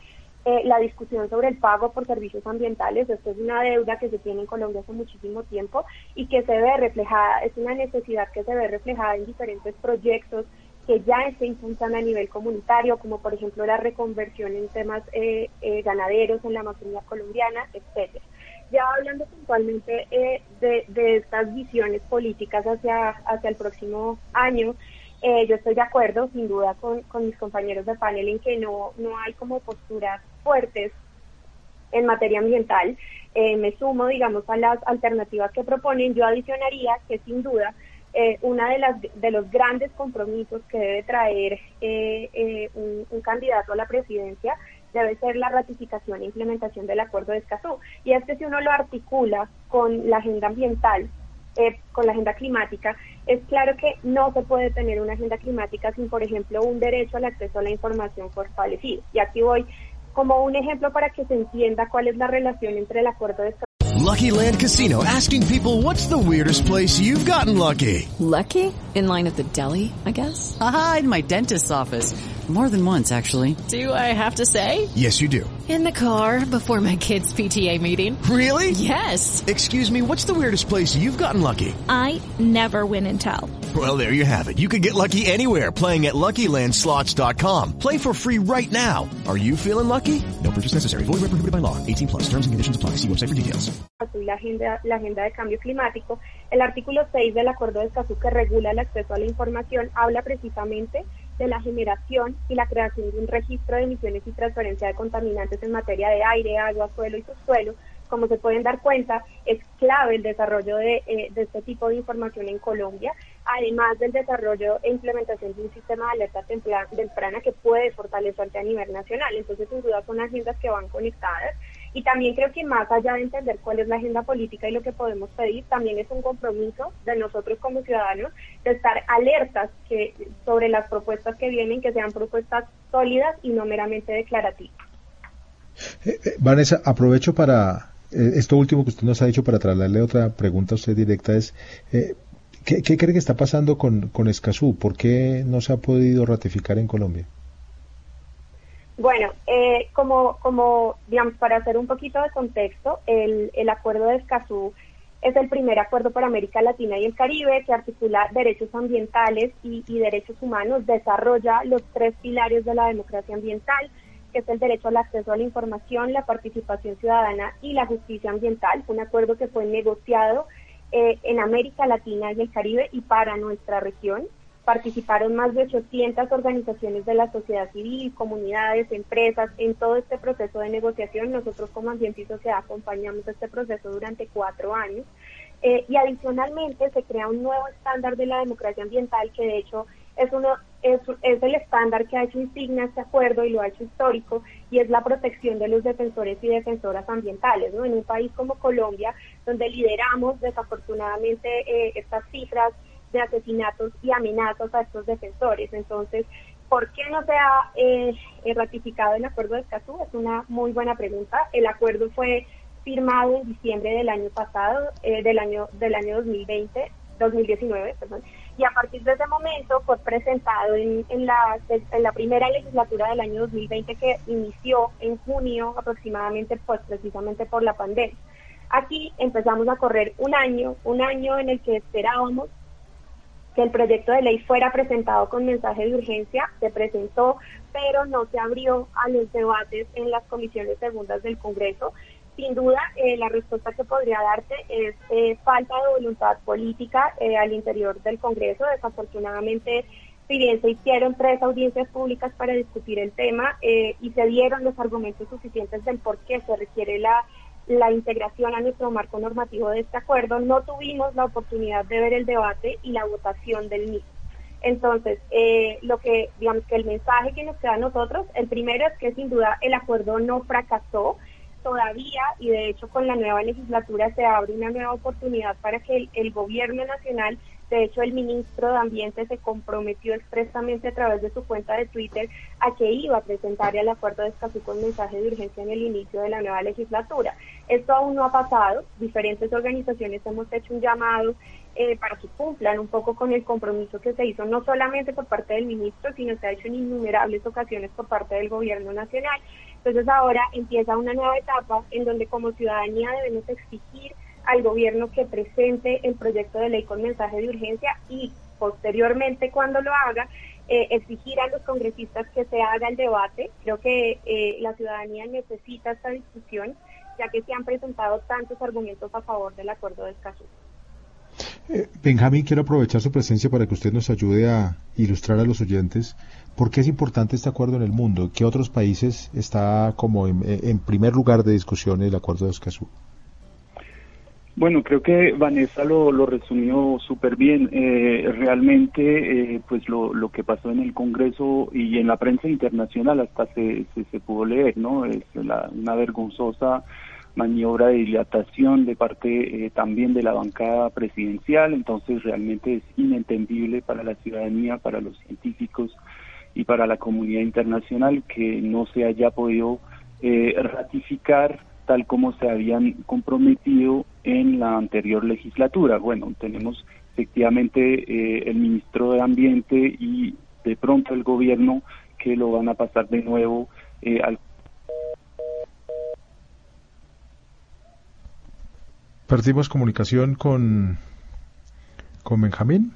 Speaker 4: eh, la discusión sobre el pago por servicios ambientales. Esto es una deuda que se tiene en Colombia hace muchísimo tiempo y que se ve reflejada, es una necesidad que se ve reflejada en diferentes proyectos que ya se impulsan a nivel comunitario, como por ejemplo la reconversión en temas eh, ganaderos en la Amazonía colombiana, etcétera. Ya hablando puntualmente eh, de, estas visiones políticas hacia, hacia el próximo año, eh, yo estoy de acuerdo, sin duda, con, mis compañeros de panel en que no, no hay como posturas fuertes en materia ambiental. Eh, me sumo, digamos, a las alternativas que proponen. Yo adicionaría que, sin duda, eh, una de las de los grandes compromisos que debe traer un, un, candidato a la presidencia debe ser la ratificación e implementación del acuerdo de Escazú. Y es que si uno lo articula con la agenda ambiental, eh, con la agenda climática, es claro que no se puede tener una agenda climática sin, por ejemplo, un derecho al acceso a la información fortalecido. Y aquí voy como un ejemplo para que se entienda cuál es la relación entre el acuerdo de
Speaker 8: Lucky Land Casino asking people what's the weirdest place you've gotten lucky.
Speaker 9: Lucky? In line at the deli, I guess.
Speaker 10: Aha, in my dentist's office. More than once, actually.
Speaker 9: Do I have to say?
Speaker 8: Yes, you do.
Speaker 7: In the car before my kids' PTA meeting.
Speaker 8: Really?
Speaker 7: Yes.
Speaker 8: Excuse me, what's the weirdest place you've gotten lucky?
Speaker 11: I never win and tell.
Speaker 8: Well, there you have it. You can get lucky anywhere playing at LuckyLandSlots.com. Play for free right now. Are you feeling lucky? No purchase necessary. Void where prohibited by law. 18 plus. Terms and conditions apply. See website for details.
Speaker 4: La agenda, la agenda de cambio climático. El artículo 6 del Acuerdo de Escazú que regula el acceso a la información habla precisamente de la generación y la creación de un registro de emisiones y transferencia de contaminantes en materia de aire, agua, suelo y subsuelo. Como se pueden dar cuenta, es clave el desarrollo de, eh, de este tipo de información en Colombia, además del desarrollo e implementación de un sistema de alerta temprana que puede fortalecerse a nivel nacional. Entonces, sin duda, son agendas que van conectadas. Y también creo que más allá de entender cuál es la agenda política y lo que podemos pedir, también es un compromiso de nosotros como ciudadanos de estar alertas que, sobre las propuestas que vienen, que sean propuestas sólidas y no meramente declarativas.
Speaker 1: Eh, eh, Vanessa, aprovecho para eh, esto último que usted nos ha dicho para trasladarle otra pregunta a usted directa es, eh, ¿qué, ¿qué, cree que está pasando con, con Escazú? ¿Por qué no se ha podido ratificar en Colombia?
Speaker 4: Bueno, eh, como, como, digamos, para hacer un poquito de contexto, el, el acuerdo de Escazú es el primer acuerdo para América Latina y el Caribe que articula derechos ambientales y, derechos humanos, desarrolla los tres pilares de la democracia ambiental, que es el derecho al acceso a la información, la participación ciudadana y la justicia ambiental. Un acuerdo que fue negociado eh, en América Latina y el Caribe y para nuestra región. Participaron más de 800 organizaciones de la sociedad civil, comunidades, empresas en todo este proceso de negociación. Nosotros como Ambiente y Sociedad acompañamos este proceso durante cuatro años. Eh, y adicionalmente se crea un nuevo estándar de la democracia ambiental que de hecho es uno es, es, el estándar que ha hecho insignia este acuerdo y lo ha hecho histórico y es la protección de los defensores y defensoras ambientales, ¿no? En un país como Colombia, donde lideramos desafortunadamente eh, estas cifras de asesinatos y amenazas a estos defensores. Entonces, ¿por qué no se ha eh, ratificado el acuerdo de Escazú? Es una muy buena pregunta. El acuerdo fue firmado en diciembre del año pasado, eh, del año del año 2020, 2019, perdón y a partir de ese momento fue presentado en, en, la, en la primera legislatura del año 2020 que inició en junio aproximadamente, pues precisamente por la pandemia. Aquí empezamos a correr un año, un año en el que esperábamos que el proyecto de ley fuera presentado con mensaje de urgencia, se presentó, pero no se abrió a los debates en las comisiones segundas del Congreso sin duda, eh, la respuesta que podría darte es eh, falta de voluntad política eh, al interior del Congreso. Desafortunadamente, si bien se hicieron tres audiencias públicas para discutir el tema y se dieron los argumentos suficientes del por qué se requiere la, la integración a nuestro marco normativo de este acuerdo, no tuvimos la oportunidad de ver el debate y la votación del mismo. Entonces, lo que, digamos que el mensaje que nos queda a nosotros, el primero es que sin duda el acuerdo no fracasó, todavía y de hecho con la nueva legislatura se abre una nueva oportunidad para que el, el, gobierno nacional, de hecho el ministro de Ambiente se comprometió expresamente a través de su cuenta de Twitter a que iba a presentar el acuerdo de Escazú con mensaje de urgencia en el inicio de la nueva legislatura. Esto aún no ha pasado, diferentes organizaciones hemos hecho un llamado eh, para que cumplan un poco con el compromiso que se hizo no solamente por parte del ministro, sino se ha hecho en innumerables ocasiones por parte del gobierno nacional. Entonces ahora empieza una nueva etapa en donde como ciudadanía debemos exigir al gobierno que presente el proyecto de ley con mensaje de urgencia y posteriormente cuando lo haga eh, exigir a los congresistas que se haga el debate. Creo que eh, la ciudadanía necesita esta discusión ya que se han presentado tantos argumentos a favor del acuerdo de Escazú.
Speaker 1: Eh, Benjamín, quiero aprovechar su presencia para que usted nos ayude a ilustrar a los oyentes por qué es importante este acuerdo en el mundo, qué otros países está como en, en primer lugar de discusión el acuerdo de Escazú.
Speaker 5: Bueno, creo que Vanessa lo, lo resumió súper bien. Eh, realmente, eh, pues lo, lo que pasó en el Congreso y en la prensa internacional hasta se, se, pudo leer, ¿no? Es la, una vergonzosa maniobra de dilatación de parte eh, también de la bancada presidencial, entonces realmente es inentendible para la ciudadanía, para los científicos y para la comunidad internacional que no se haya podido eh, ratificar tal como se habían comprometido en la anterior legislatura. Bueno, tenemos efectivamente eh, el ministro de Ambiente y de pronto el gobierno que lo van a pasar de nuevo eh, al
Speaker 1: Perdimos comunicación con, con Benjamín.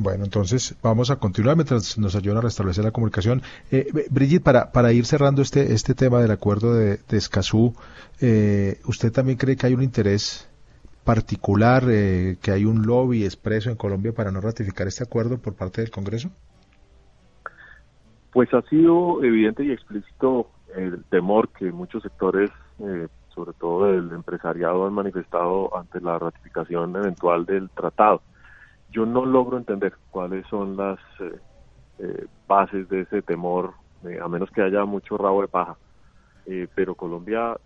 Speaker 1: Bueno, entonces vamos a continuar mientras nos ayudan a restablecer la comunicación. Eh, Brigitte, para, para ir cerrando este, este tema del acuerdo de, de Escazú, eh, ¿usted también cree que hay un interés particular, eh, que hay un lobby expreso en Colombia para no ratificar este acuerdo por parte del Congreso?
Speaker 3: Pues ha sido evidente y explícito el temor que muchos sectores, eh, sobre todo del empresariado, han manifestado ante la ratificación eventual del tratado. Yo no logro entender cuáles son las eh, eh, bases de ese temor, eh, a menos que haya mucho rabo de paja. Eh, pero Colombia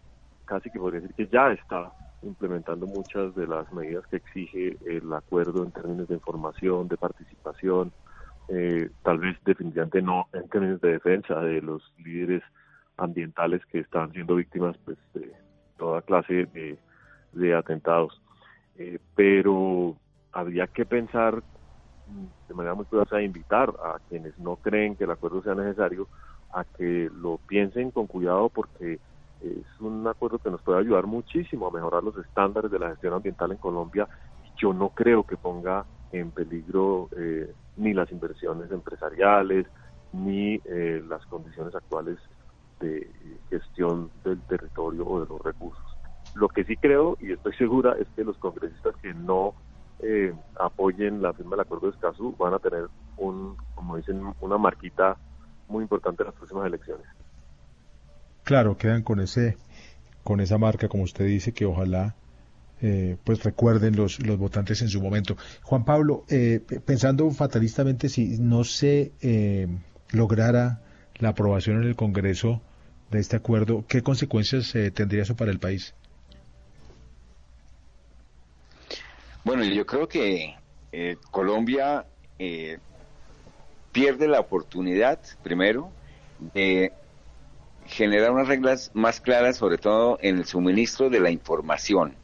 Speaker 3: casi que podría decir que ya está implementando muchas de las medidas que exige el acuerdo en términos de información, de participación, tal vez definitivamente no en términos de defensa de los líderes ambientales que están siendo víctimas pues, de toda clase de, atentados. Pero habría que pensar de manera muy cuidadosa e invitar a quienes no creen que el acuerdo sea necesario a que lo piensen con cuidado porque es un acuerdo que nos puede ayudar muchísimo a mejorar los estándares de la gestión ambiental en Colombia. Yo no creo que ponga en peligro eh, ni las inversiones empresariales ni eh, las condiciones actuales de gestión del territorio o de los recursos. Lo que sí creo y estoy segura es que los congresistas que no eh, apoyen la firma del acuerdo de Escazú van a tener un, como dicen, una marquita muy importante en las próximas elecciones.
Speaker 1: Claro, quedan con ese, con esa marca, como usted dice, que ojalá eh, pues recuerden los, los votantes en su momento. Juan Pablo, eh, pensando fatalistamente si no se eh, lograra la aprobación en el Congreso de este acuerdo, ¿qué consecuencias eh, tendría eso para el país?
Speaker 2: Bueno, yo creo que eh, Colombia eh, pierde la oportunidad, primero, de generar unas reglas más claras, sobre todo en el suministro de la información,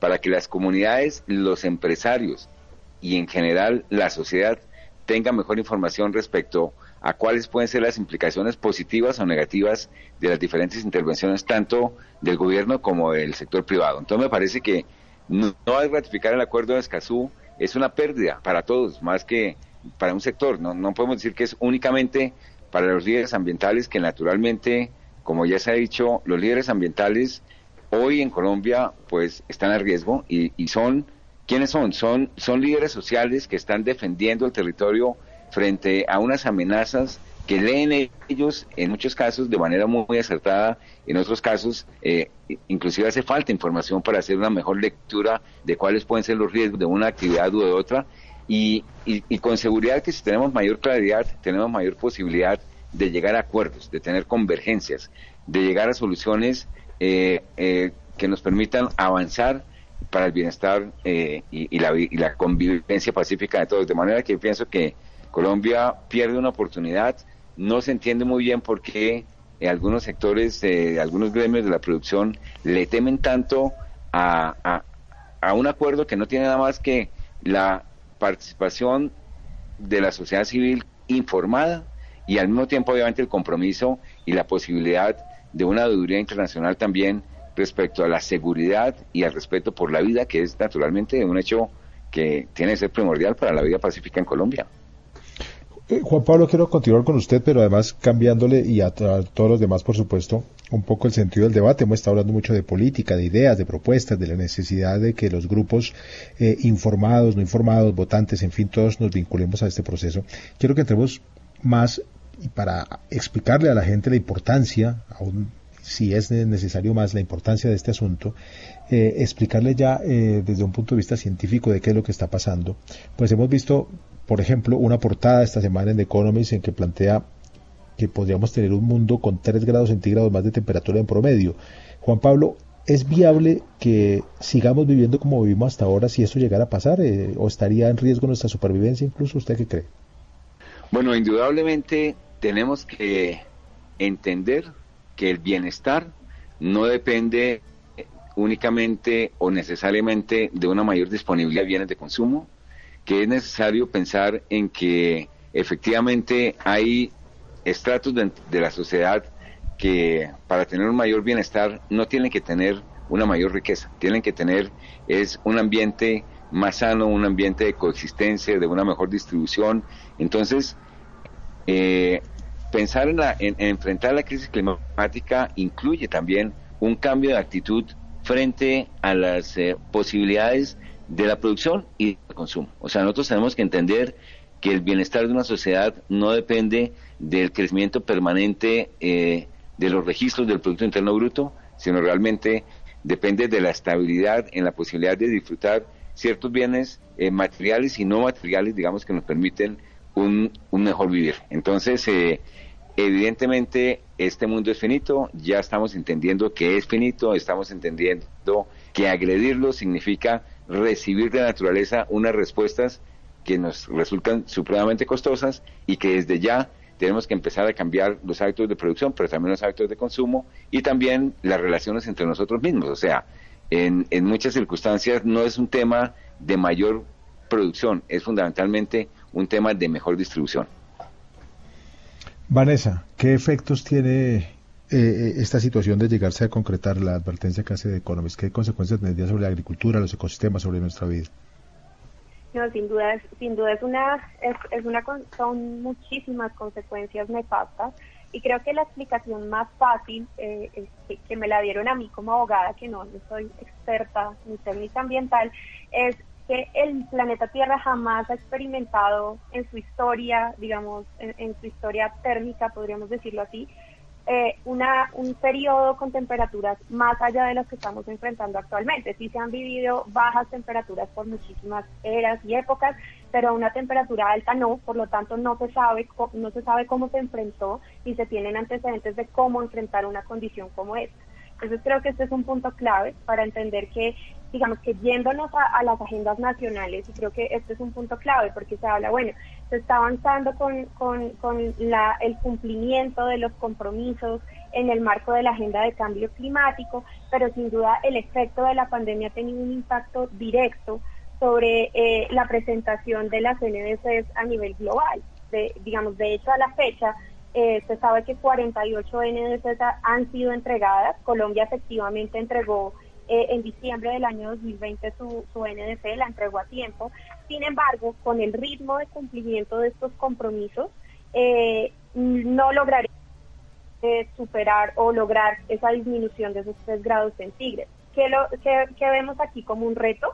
Speaker 2: para que las comunidades, los empresarios y en general la sociedad tengan mejor información respecto a cuáles pueden ser las implicaciones positivas o negativas de las diferentes intervenciones tanto del gobierno como del sector privado. Entonces me parece que no, no ratificar el acuerdo de Escazú es una pérdida para todos, más que para un sector. No, no podemos decir que es únicamente para los líderes ambientales que naturalmente, como ya se ha dicho, los líderes ambientales hoy en Colombia pues están a riesgo y, y son, ¿quiénes son? son? Son líderes sociales que están defendiendo el territorio frente a unas amenazas que leen ellos en muchos casos de manera muy acertada, en otros casos eh, inclusive hace falta información para hacer una mejor lectura de cuáles pueden ser los riesgos de una actividad u de otra y, y, con seguridad que si tenemos mayor claridad tenemos mayor posibilidad de llegar a acuerdos, de tener convergencias, de llegar a soluciones eh, eh, que nos permitan avanzar para el bienestar eh, y, y, la, y la convivencia pacífica de todos. De manera que pienso que Colombia pierde una oportunidad, no se entiende muy bien por qué eh, algunos sectores, eh, algunos gremios de la producción le temen tanto a, a, un acuerdo que no tiene nada más que la participación de la sociedad civil informada y al mismo tiempo obviamente el compromiso y la posibilidad de una auditoría internacional también respecto a la seguridad y al respeto por la vida, que es naturalmente un hecho que tiene que ser primordial para la vida pacífica en Colombia.
Speaker 1: Eh, Juan Pablo, quiero continuar con usted, pero además cambiándole y a, todos los demás, por supuesto, un poco el sentido del debate. Hemos estado hablando mucho de política, de ideas, de propuestas, de la necesidad de que los grupos eh, informados, no informados, votantes, en fin, todos nos vinculemos a este proceso. Quiero que entremos más y para explicarle a la gente la importancia, aún si es necesario más, la importancia de este asunto, eh, explicarle ya eh, desde un punto de vista científico de qué es lo que está pasando. Pues hemos visto, por ejemplo, una portada esta semana en The Economist en que plantea que podríamos tener un mundo con 3 grados centígrados más de temperatura en promedio. Juan Pablo, ¿es viable que sigamos viviendo como vivimos hasta ahora si esto llegara a pasar? Eh, ¿O estaría en riesgo nuestra supervivencia incluso? ¿Usted qué cree?
Speaker 2: Bueno, indudablemente tenemos que entender que el bienestar no depende únicamente o necesariamente de una mayor disponibilidad de bienes de consumo, que es necesario pensar en que efectivamente hay estratos de, de, la sociedad que para tener un mayor bienestar no tienen que tener una mayor riqueza, tienen que tener es un ambiente más sano, un ambiente de coexistencia, de una mejor distribución. Entonces, eh, pensar en, la, en, enfrentar la crisis climática incluye también un cambio de actitud frente a las eh, posibilidades de la producción y del consumo. O sea, nosotros tenemos que entender que el bienestar de una sociedad no depende del crecimiento permanente eh, de los registros del Producto Interno Bruto, sino realmente depende de la estabilidad en la posibilidad de disfrutar ciertos bienes eh, materiales y no materiales, digamos, que nos permiten un, un mejor vivir. Entonces, eh, evidentemente, este mundo es finito, ya estamos entendiendo que es finito, estamos entendiendo que agredirlo significa recibir de la naturaleza unas respuestas que nos resultan supremamente costosas y que desde ya tenemos que empezar a cambiar los hábitos de producción, pero también los hábitos de consumo y también las relaciones entre nosotros mismos. O sea, en, en muchas circunstancias no es un tema de mayor producción, es fundamentalmente un tema de mejor distribución.
Speaker 1: Vanessa, ¿qué efectos tiene eh, esta situación de llegarse a concretar la advertencia que hace de Economist? ¿Qué consecuencias tendría sobre la agricultura, los ecosistemas, sobre nuestra vida?
Speaker 4: No, sin duda, es, sin duda es una, es, es una, son muchísimas consecuencias nefastas y creo que la explicación más fácil eh, que, que, me la dieron a mí como abogada, que no, no soy experta ni técnica ambiental, es que el planeta Tierra jamás ha experimentado en su historia, digamos, en, en su historia térmica, podríamos decirlo así, eh, una, un periodo con temperaturas más allá de las que estamos enfrentando actualmente. Sí se han vivido bajas temperaturas por muchísimas eras y épocas, pero una temperatura alta no, por lo tanto no se sabe no se sabe cómo se enfrentó y se tienen antecedentes de cómo enfrentar una condición como esta. Entonces creo que este es un punto clave para entender que digamos que yéndonos a, las agendas nacionales, y creo que este es un punto clave porque se habla, bueno, se está avanzando con, con, con la, el cumplimiento de los compromisos en el marco de la agenda de cambio climático, pero sin duda el efecto de la pandemia ha tenido un impacto directo sobre eh, la presentación de las NDCs a nivel global. De, digamos, de hecho, a la fecha, eh, se sabe que 48 NDCs han sido entregadas. Colombia efectivamente entregó eh, en diciembre del año 2020 su, su NDC, la entregó a tiempo. Sin embargo, con el ritmo de cumplimiento de estos compromisos, eh, no lograré eh, superar o lograr esa disminución de esos 3 grados centígrados. ¿Qué, lo, qué, qué vemos aquí como un reto?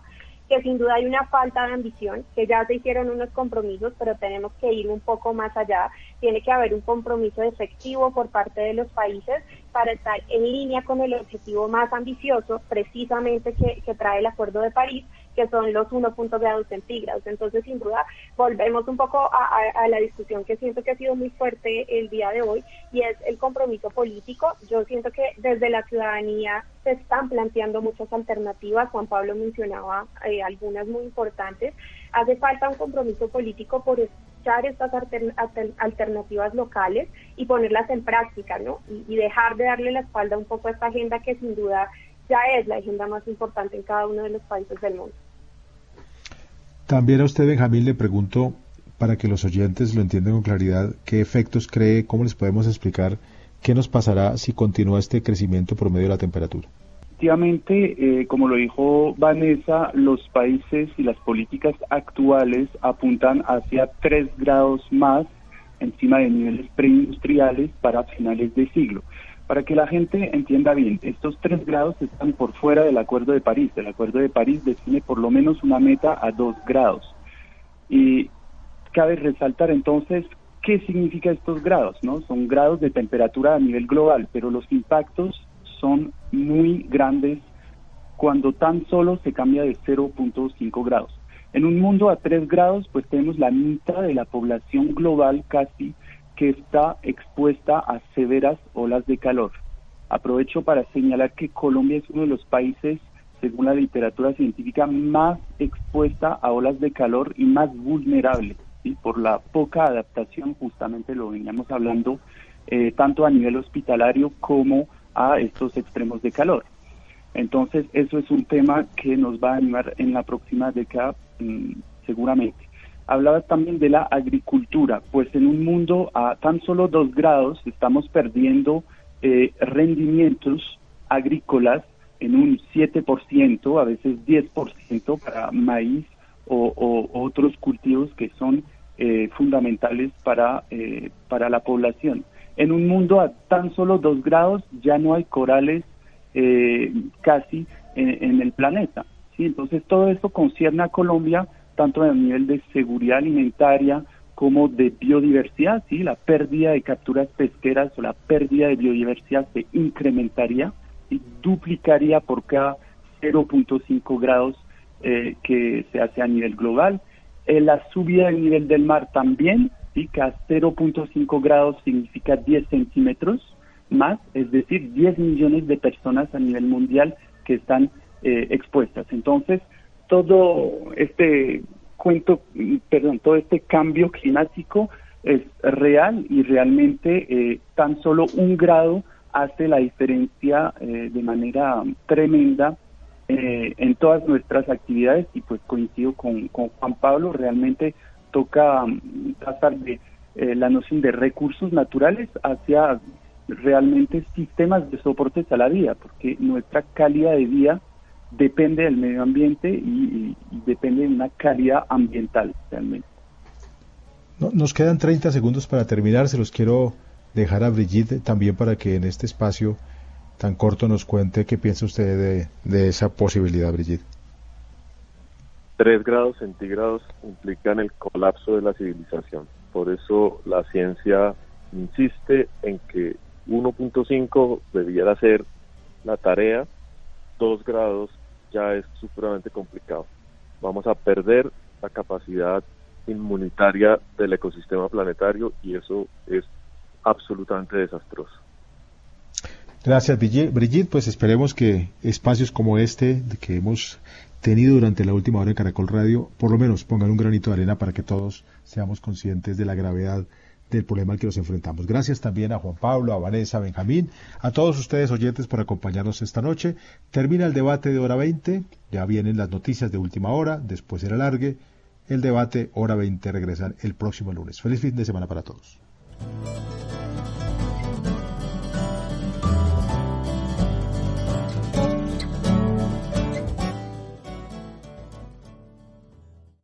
Speaker 4: Que sin duda hay una falta de ambición, que ya se hicieron unos compromisos, pero tenemos que ir un poco más allá. Tiene que haber un compromiso efectivo por parte de los países para estar en línea con el objetivo más ambicioso, precisamente que, trae el Acuerdo de París, que son los 1.0 grados centígrados. Entonces, sin duda, volvemos un poco a, la discusión que siento que ha sido muy fuerte el día de hoy y es el compromiso político. Yo siento que desde la ciudadanía se están planteando muchas alternativas. Juan Pablo mencionaba eh, algunas muy importantes. Hace falta un compromiso político por escuchar estas alter, alter, alternativas locales y ponerlas en práctica, ¿no? Y, y dejar de darle la espalda un poco a esta agenda que sin duda ya es la agenda más importante en cada uno de los países del mundo.
Speaker 1: También a usted, Benjamín, le pregunto, para que los oyentes lo entiendan con claridad, ¿qué efectos cree, cómo les podemos explicar qué nos pasará si continúa este crecimiento promedio de la temperatura?
Speaker 5: Efectivamente, eh, como lo dijo Vanessa, los países y las políticas actuales apuntan hacia 3 grados más encima de niveles preindustriales para finales de siglo. Para que la gente entienda bien, estos tres grados están por fuera del Acuerdo de París. El Acuerdo de París define por lo menos una meta a dos grados. Y cabe resaltar entonces qué significa estos grados, ¿no? Son grados de temperatura a nivel global, pero los impactos son muy grandes cuando tan solo se cambia de 0.5 grados. En un mundo a 3 grados, pues tenemos la mitad de la población global casi que está expuesta a severas olas de calor. Aprovecho para señalar que Colombia es uno de los países, según la literatura científica, más expuesta a olas de calor y más vulnerable, ¿sí? por la poca adaptación, justamente lo veníamos hablando eh, tanto a nivel hospitalario como a estos extremos de calor. Entonces, eso es un tema que nos va a animar en la próxima década mm, seguramente. Hablaba también de la agricultura, pues en un mundo a tan solo dos grados estamos perdiendo eh, rendimientos agrícolas en un 7%, a veces 10% para maíz o, otros cultivos que son eh, fundamentales para, eh, para la población. En un mundo a tan solo dos grados ya no hay corales eh, casi en, el planeta. ¿sí? Entonces todo esto concierne a Colombia tanto a nivel de seguridad alimentaria como de biodiversidad, ¿sí? la pérdida de capturas pesqueras o la pérdida de biodiversidad se incrementaría y duplicaría por cada 0.5 grados eh, que se hace a nivel global. Eh, la subida del nivel del mar también, ¿sí? cada 0.5 grados significa 10 centímetros más, es decir, 10 millones de personas a nivel mundial que están eh, expuestas. Entonces, todo este cuento, perdón, todo este cambio climático es real y realmente eh, tan solo un grado hace la diferencia eh, de manera tremenda en todas nuestras actividades y pues coincido con, con Juan Pablo, realmente toca mm, pasar de la noción de recursos naturales hacia realmente sistemas de soporte a la vida, porque nuestra calidad de vida depende del medio ambiente y, depende de una calidad ambiental realmente.
Speaker 1: nos quedan 30 segundos para terminar, se los quiero dejar a Brigitte también para que en este espacio tan corto nos cuente qué piensa usted de, de esa posibilidad, Brigitte.
Speaker 3: 3 grados centígrados implican el colapso de la civilización. Por eso la ciencia insiste en que 1.5 debiera ser la tarea, 2 grados ya es supremamente complicado. Vamos a perder la capacidad inmunitaria del ecosistema planetario y eso es absolutamente desastroso.
Speaker 1: Gracias, Brigitte. Pues esperemos que espacios como este que hemos tenido durante la última hora en Caracol Radio, por lo menos pongan un granito de arena para que todos seamos conscientes de la gravedad del problema al que nos enfrentamos. Gracias también a Juan Pablo, a Vanessa, a Benjamín, a todos ustedes oyentes por acompañarnos esta noche. Termina el debate de hora 20, ya vienen las noticias de última hora, después el alargue. El debate hora 20 regresan el próximo lunes. Feliz fin de semana para todos.